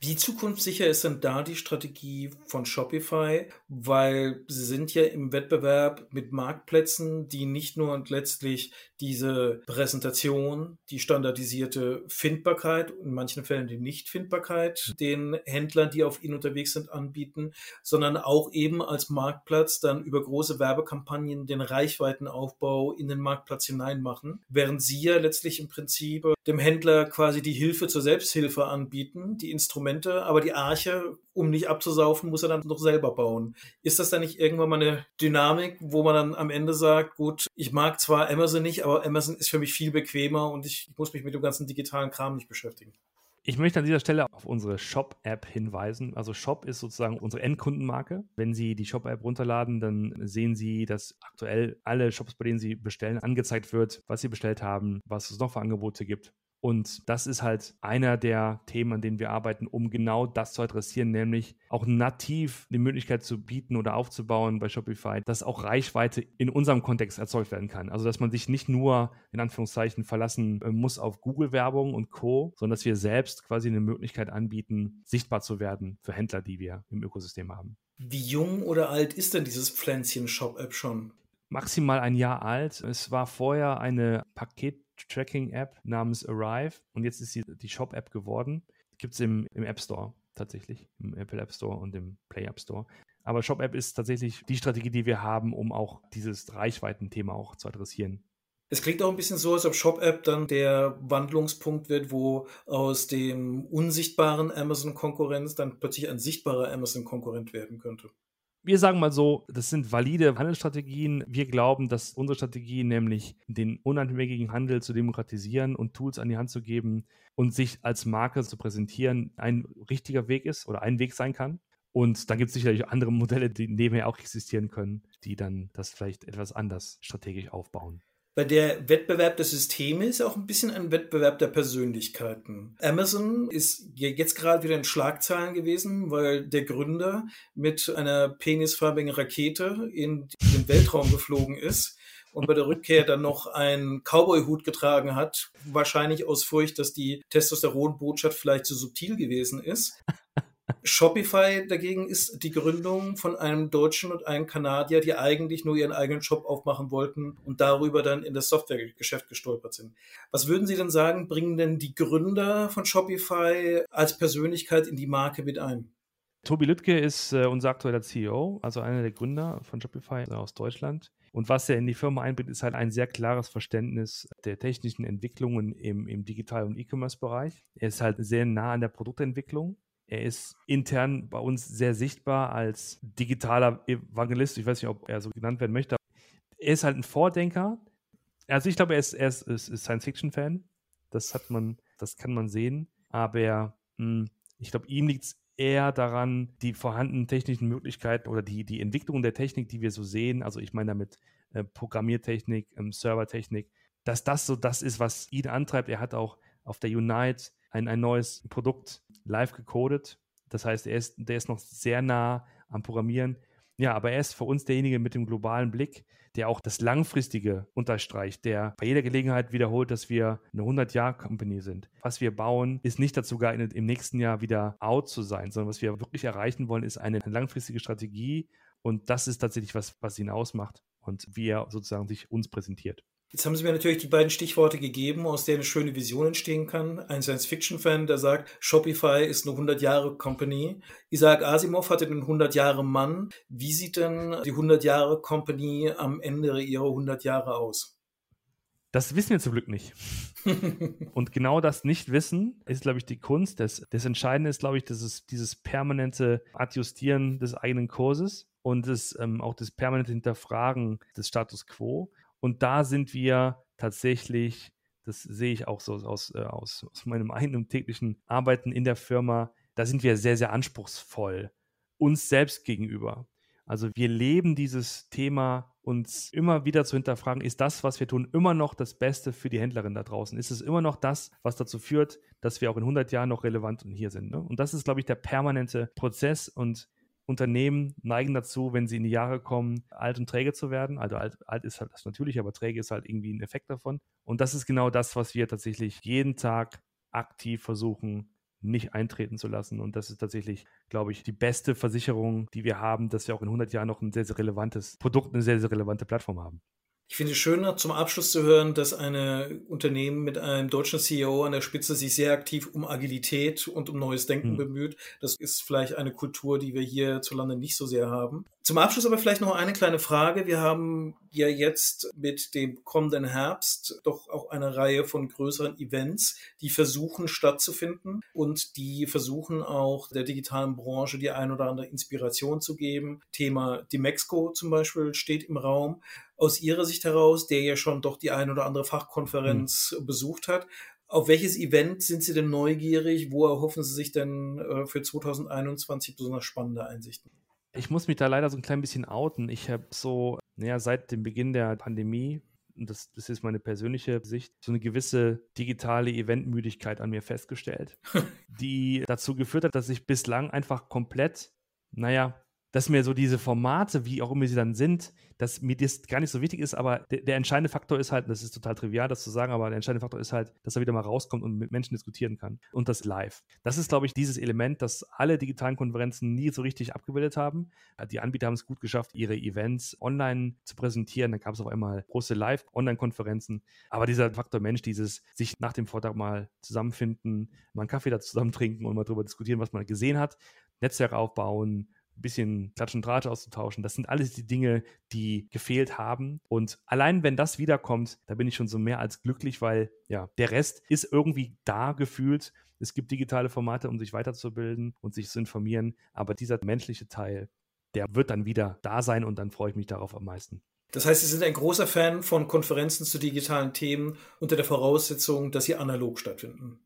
Wie zukunftssicher ist denn da die Strategie von Shopify? Weil sie sind ja im Wettbewerb mit Marktplätzen, die nicht nur und letztlich diese Präsentation, die standardisierte Findbarkeit, in manchen Fällen die Nichtfindbarkeit den Händlern, die auf ihnen unterwegs sind, anbieten, sondern auch eben als Marktplatz dann über große Werbekampagnen den Reichweitenaufbau in den Marktplatz hinein machen, während sie ja letztlich im Prinzip dem Händler quasi die Hilfe zur Selbsthilfe anbieten, die Instrumente aber die Arche, um nicht abzusaufen, muss er dann noch selber bauen. Ist das dann nicht irgendwann mal eine Dynamik, wo man dann am Ende sagt, gut, ich mag zwar Amazon nicht, aber Amazon ist für mich viel bequemer und ich muss mich mit dem ganzen digitalen Kram nicht beschäftigen? Ich möchte an dieser Stelle auf unsere Shop-App hinweisen. Also Shop ist sozusagen unsere Endkundenmarke. Wenn Sie die Shop-App runterladen, dann sehen Sie, dass aktuell alle Shops, bei denen Sie bestellen, angezeigt wird, was Sie bestellt haben, was es noch für Angebote gibt. Und das ist halt einer der Themen, an denen wir arbeiten, um genau das zu adressieren, nämlich auch nativ die Möglichkeit zu bieten oder aufzubauen bei Shopify, dass auch Reichweite in unserem Kontext erzeugt werden kann. Also, dass man sich nicht nur in Anführungszeichen verlassen äh, muss auf Google-Werbung und Co., sondern dass wir selbst quasi eine Möglichkeit anbieten, sichtbar zu werden für Händler, die wir im Ökosystem haben. Wie jung oder alt ist denn dieses Pflänzchen Shop-App schon? Maximal ein Jahr alt. Es war vorher eine Paket Tracking-App namens Arrive und jetzt ist sie die Shop-App geworden. Gibt es im, im App Store tatsächlich, im Apple App Store und im Play App Store. Aber Shop-App ist tatsächlich die Strategie, die wir haben, um auch dieses Reichweiten-Thema auch zu adressieren. Es klingt auch ein bisschen so, als ob Shop-App dann der Wandlungspunkt wird, wo aus dem unsichtbaren Amazon-Konkurrenz dann plötzlich ein sichtbarer Amazon-Konkurrent werden könnte. Wir sagen mal so, das sind valide Handelsstrategien. Wir glauben, dass unsere Strategie, nämlich den unabhängigen Handel zu demokratisieren und Tools an die Hand zu geben und sich als Marke zu präsentieren, ein richtiger Weg ist oder ein Weg sein kann. Und dann gibt es sicherlich andere Modelle, die nebenher auch existieren können, die dann das vielleicht etwas anders strategisch aufbauen. Weil der Wettbewerb der Systeme ist auch ein bisschen ein Wettbewerb der Persönlichkeiten. Amazon ist jetzt gerade wieder in Schlagzeilen gewesen, weil der Gründer mit einer penisfarbigen Rakete in den Weltraum geflogen ist und bei der Rückkehr dann noch einen Cowboy-Hut getragen hat, wahrscheinlich aus Furcht, dass die Testosteronbotschaft vielleicht zu subtil gewesen ist. Shopify dagegen ist die Gründung von einem Deutschen und einem Kanadier, die eigentlich nur ihren eigenen Shop aufmachen wollten und darüber dann in das Softwaregeschäft gestolpert sind. Was würden Sie denn sagen, bringen denn die Gründer von Shopify als Persönlichkeit in die Marke mit ein? Tobi Lüttke ist äh, unser aktueller CEO, also einer der Gründer von Shopify also aus Deutschland. Und was er in die Firma einbringt, ist halt ein sehr klares Verständnis der technischen Entwicklungen im, im Digital- und E-Commerce-Bereich. Er ist halt sehr nah an der Produktentwicklung er ist intern bei uns sehr sichtbar als digitaler Evangelist. Ich weiß nicht, ob er so genannt werden möchte. Er ist halt ein Vordenker. Also ich glaube, er ist, ist, ist Science-Fiction-Fan. Das hat man, das kann man sehen. Aber mh, hm, ich glaube, ihm liegt es eher daran, die vorhandenen technischen Möglichkeiten oder die, die Entwicklung der Technik, die wir so sehen, also ich meine damit äh, Programmiertechnik, ähm, Servertechnik, dass das so das ist, was ihn antreibt. Er hat auch auf der Unite ein, ein neues Produkt live gecodet. Das heißt, er ist, der ist noch sehr nah am Programmieren. Ja, aber er ist für uns derjenige mit dem globalen Blick, der auch das Langfristige unterstreicht, der bei jeder Gelegenheit wiederholt, dass wir eine 100-Jahr-Company sind. Was wir bauen, ist nicht dazu geeignet, im nächsten Jahr wieder out zu sein, sondern was wir wirklich erreichen wollen, ist eine langfristige Strategie. Und das ist tatsächlich was, was ihn ausmacht und wie er sozusagen sich uns präsentiert. Jetzt haben Sie mir natürlich die beiden Stichworte gegeben, aus denen eine schöne Vision entstehen kann. Ein Science-Fiction-Fan, der sagt, Shopify ist eine 100-Jahre-Company. Isaac Asimov hatte den 100-Jahre-Mann. Wie sieht denn die 100-Jahre-Company am Ende ihrer 100 Jahre aus? Das wissen wir zum Glück nicht. und genau das Nicht-Wissen ist, glaube ich, die Kunst. Das, das Entscheidende ist, glaube ich, das ist dieses permanente Adjustieren des eigenen Kurses und das, ähm, auch das permanente Hinterfragen des Status quo. Und da sind wir tatsächlich, das sehe ich auch so aus, äh, aus, aus meinem eigenen täglichen Arbeiten in der Firma, da sind wir sehr, sehr anspruchsvoll uns selbst gegenüber. Also wir leben dieses Thema, uns immer wieder zu hinterfragen, ist das, was wir tun, immer noch das Beste für die Händlerin da draußen? Ist es immer noch das, was dazu führt, dass wir auch in 100 Jahren noch relevant und hier sind? Ne? Und das ist, glaube ich, der permanente Prozess und Unternehmen neigen dazu, wenn sie in die Jahre kommen, alt und träge zu werden. Also alt, alt ist halt das natürlich, aber träge ist halt irgendwie ein Effekt davon. Und das ist genau das, was wir tatsächlich jeden Tag aktiv versuchen, nicht eintreten zu lassen. Und das ist tatsächlich, glaube ich, die beste Versicherung, die wir haben, dass wir auch in 100 Jahren noch ein sehr, sehr relevantes Produkt, eine sehr, sehr relevante Plattform haben. Ich finde es schön, zum Abschluss zu hören, dass ein Unternehmen mit einem deutschen CEO an der Spitze sich sehr aktiv um Agilität und um neues Denken mhm. bemüht. Das ist vielleicht eine Kultur, die wir hierzulande nicht so sehr haben. Zum Abschluss aber vielleicht noch eine kleine Frage. Wir haben ja jetzt mit dem kommenden Herbst doch auch eine Reihe von größeren Events, die versuchen stattzufinden und die versuchen auch der digitalen Branche die ein oder andere Inspiration zu geben. Thema Dimexco zum Beispiel steht im Raum. Aus Ihrer Sicht heraus, der ja schon doch die ein oder andere Fachkonferenz mhm. besucht hat, auf welches Event sind Sie denn neugierig? Wo erhoffen Sie sich denn äh, für 2021 besonders spannende Einsichten? Ich muss mich da leider so ein klein bisschen outen. Ich habe so, naja, seit dem Beginn der Pandemie, und das, das ist meine persönliche Sicht, so eine gewisse digitale Eventmüdigkeit an mir festgestellt, die dazu geführt hat, dass ich bislang einfach komplett, naja, dass mir so diese Formate, wie auch immer sie dann sind, dass mir das gar nicht so wichtig ist, aber der, der, entscheidende Faktor ist halt, das ist total trivial, das zu sagen, aber der entscheidende Faktor ist halt, dass er wieder mal rauskommt und mit Menschen diskutieren kann. Und das live. Das ist, glaube ich, dieses Element, das alle digitalen Konferenzen nie so richtig abgebildet haben. Die Anbieter haben es gut geschafft, ihre Events online zu präsentieren. Dann gab es auf einmal große Live-Online-Konferenzen. Aber dieser Faktor Mensch, dieses sich nach dem Vortrag mal zusammenfinden, mal einen Kaffee da zusammen trinken und mal darüber diskutieren, was man gesehen hat, Netzwerk aufbauen, bisschen Klatsch und Draht auszutauschen. Das sind alles die Dinge, die gefehlt haben. Und allein wenn das wiederkommt, da bin ich schon so mehr als glücklich, weil ja, der Rest ist irgendwie da gefühlt. Es gibt digitale Formate, um sich weiterzubilden und sich zu informieren. Aber dieser menschliche Teil, der wird dann wieder da sein und dann freue ich mich darauf am meisten. Das heißt, Sie sind ein großer Fan von Konferenzen zu digitalen Themen unter der Voraussetzung, dass sie analog stattfinden.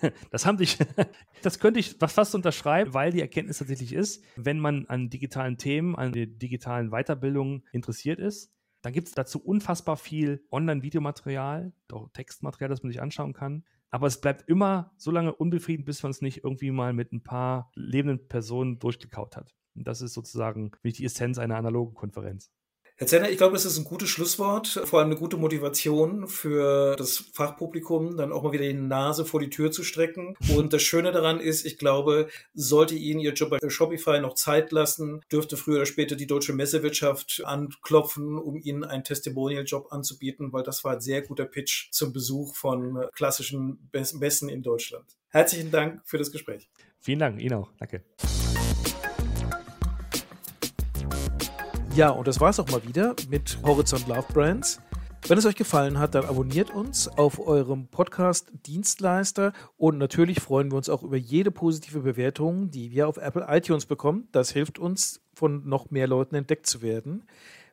das haben sich, das könnte ich fast unterschreiben, weil die Erkenntnis tatsächlich ist, wenn man an digitalen Themen, an digitalen Weiterbildungen interessiert ist, dann gibt es dazu unfassbar viel Online-Videomaterial, auch Textmaterial, das man sich anschauen kann. Aber es bleibt immer so lange unbefriedigend, bis man es nicht irgendwie mal mit ein paar lebenden Personen durchgekaut hat. Und das ist sozusagen die Essenz einer analogen Konferenz. Herr Zenner, ich glaube, es ist ein gutes Schlusswort, vor allem eine gute Motivation für das Fachpublikum, dann auch mal wieder die Nase vor die Tür zu strecken. Und das Schöne daran ist, ich glaube, sollte Ihnen Ihr Job bei Shopify noch Zeit lassen, dürfte früher oder später die deutsche Messewirtschaft anklopfen, um Ihnen einen Testimonial-Job anzubieten, weil das war ein sehr guter Pitch zum Besuch von klassischen Messen in Deutschland. Herzlichen Dank für das Gespräch. Vielen Dank, Ihnen auch. Danke. Ja, und das war's auch mal wieder mit Horizont Love Brands. Wenn es euch gefallen hat, dann abonniert uns auf eurem Podcast-Dienstleister und natürlich freuen wir uns auch über jede positive Bewertung, die wir auf Apple iTunes bekommen. Das hilft uns, von noch mehr Leuten entdeckt zu werden.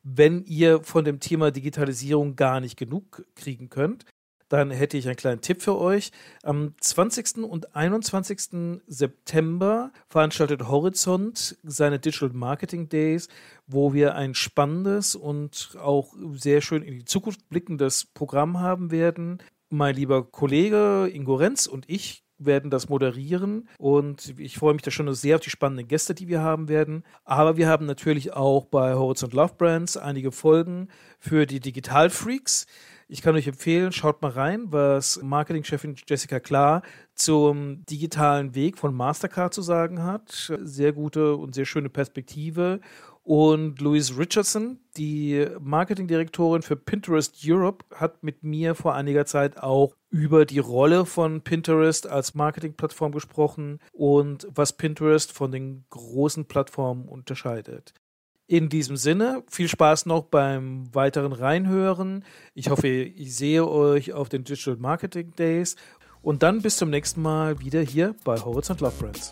Wenn ihr von dem Thema Digitalisierung gar nicht genug kriegen könnt, dann hätte ich einen kleinen Tipp für euch. Am 20. und 21. September veranstaltet Horizont seine Digital Marketing Days, wo wir ein spannendes und auch sehr schön in die Zukunft blickendes Programm haben werden. Mein lieber Kollege Ingo Renz und ich werden das moderieren und ich freue mich da schon sehr auf die spannenden Gäste, die wir haben werden. Aber wir haben natürlich auch bei Horizont Love Brands einige Folgen für die Digital Freaks. Ich kann euch empfehlen, schaut mal rein, was Marketingchefin Jessica Klar zum digitalen Weg von Mastercard zu sagen hat. Sehr gute und sehr schöne Perspektive. Und Louise Richardson, die Marketingdirektorin für Pinterest Europe, hat mit mir vor einiger Zeit auch über die Rolle von Pinterest als Marketingplattform gesprochen und was Pinterest von den großen Plattformen unterscheidet. In diesem Sinne, viel Spaß noch beim weiteren Reinhören. Ich hoffe, ich sehe euch auf den Digital Marketing Days und dann bis zum nächsten Mal wieder hier bei Horizont Love Brands.